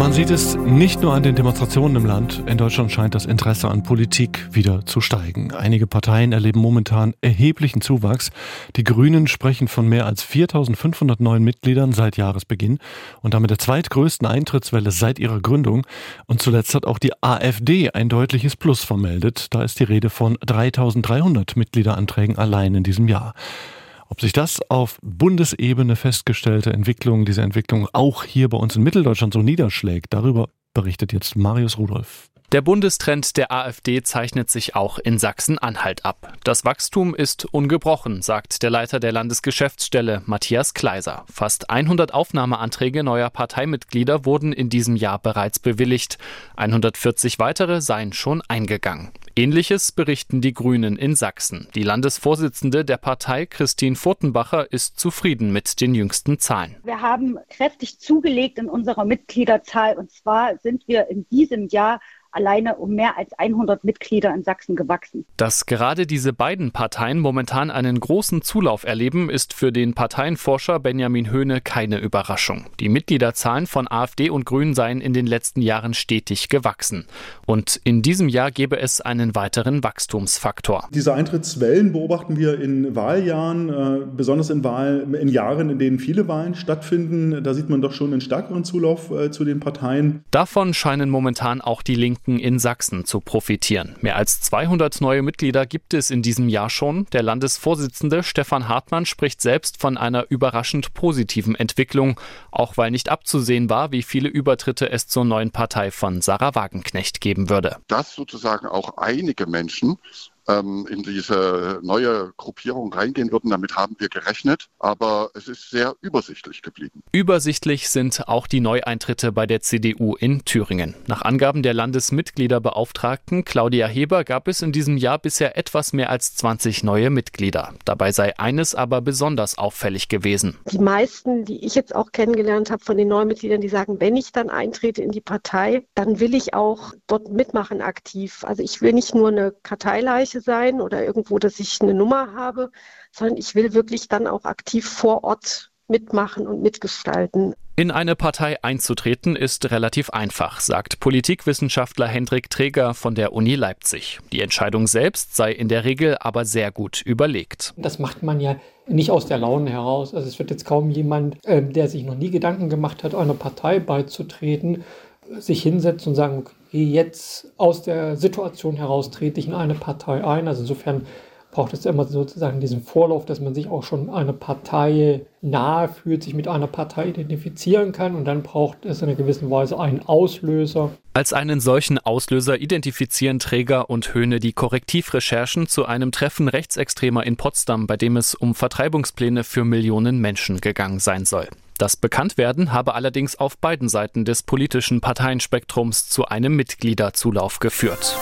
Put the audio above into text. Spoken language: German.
Man sieht es nicht nur an den Demonstrationen im Land. In Deutschland scheint das Interesse an Politik wieder zu steigen. Einige Parteien erleben momentan erheblichen Zuwachs. Die Grünen sprechen von mehr als 4500 neuen Mitgliedern seit Jahresbeginn und damit der zweitgrößten Eintrittswelle seit ihrer Gründung. Und zuletzt hat auch die AfD ein deutliches Plus vermeldet. Da ist die Rede von 3300 Mitgliederanträgen allein in diesem Jahr. Ob sich das auf Bundesebene festgestellte Entwicklung, diese Entwicklung auch hier bei uns in Mitteldeutschland so niederschlägt, darüber berichtet jetzt Marius Rudolph. Der Bundestrend der AfD zeichnet sich auch in Sachsen-Anhalt ab. Das Wachstum ist ungebrochen, sagt der Leiter der Landesgeschäftsstelle Matthias Kleiser. Fast 100 Aufnahmeanträge neuer Parteimitglieder wurden in diesem Jahr bereits bewilligt. 140 weitere seien schon eingegangen. Ähnliches berichten die Grünen in Sachsen. Die Landesvorsitzende der Partei, Christine Furtenbacher, ist zufrieden mit den jüngsten Zahlen. Wir haben kräftig zugelegt in unserer Mitgliederzahl und zwar sind wir in diesem Jahr alleine um mehr als 100 Mitglieder in Sachsen gewachsen. Dass gerade diese beiden Parteien momentan einen großen Zulauf erleben, ist für den Parteienforscher Benjamin Höhne keine Überraschung. Die Mitgliederzahlen von AfD und Grünen seien in den letzten Jahren stetig gewachsen. Und in diesem Jahr gäbe es einen weiteren Wachstumsfaktor. Diese Eintrittswellen beobachten wir in Wahljahren, äh, besonders in, Wahl, in Jahren, in denen viele Wahlen stattfinden. Da sieht man doch schon einen stärkeren Zulauf äh, zu den Parteien. Davon scheinen momentan auch die Linken Linken in Sachsen zu profitieren. Mehr als 200 neue Mitglieder gibt es in diesem Jahr schon. Der Landesvorsitzende Stefan Hartmann spricht selbst von einer überraschend positiven Entwicklung, auch weil nicht abzusehen war, wie viele Übertritte es zur neuen Partei von Sarah Wagenknecht geben würde. Dass sozusagen auch einige Menschen ähm, in diese neue Gruppierung reingehen würden. Damit haben wir gerechnet, aber es ist sehr übersichtlich geblieben. Übersichtlich sind auch die Neueintritte bei der CDU in Thüringen. Nach Angaben der Landesmitgliederbeauftragten Claudia Heber gab es in diesem Jahr bisher etwas mehr als 20 neue Mitglieder. Dabei sei eines aber besonders auffällig gewesen. Die meisten, die ich jetzt auch kennengelernt habe von den neuen Mitgliedern, die sagen, wenn ich dann eintrete in die Partei, dann will ich auch dort mitmachen aktiv. Also ich will nicht nur eine Karteileiche sein oder irgendwo, dass ich eine Nummer habe, sondern ich will wirklich dann auch aktiv vor Ort mitmachen und mitgestalten. In eine Partei einzutreten ist relativ einfach, sagt Politikwissenschaftler Hendrik Träger von der Uni Leipzig. Die Entscheidung selbst sei in der Regel aber sehr gut überlegt. Das macht man ja nicht aus der Laune heraus. Also es wird jetzt kaum jemand, äh, der sich noch nie Gedanken gemacht hat, einer Partei beizutreten, sich hinsetzen und sagen, okay, jetzt aus der Situation heraus trete ich in eine Partei ein. Also insofern braucht es immer sozusagen diesen Vorlauf, dass man sich auch schon eine Partei nahe fühlt, sich mit einer Partei identifizieren kann und dann braucht es in einer gewissen Weise einen Auslöser. Als einen solchen Auslöser identifizieren Träger und Höhne die Korrektivrecherchen zu einem Treffen Rechtsextremer in Potsdam, bei dem es um Vertreibungspläne für Millionen Menschen gegangen sein soll. Das Bekanntwerden habe allerdings auf beiden Seiten des politischen Parteienspektrums zu einem Mitgliederzulauf geführt.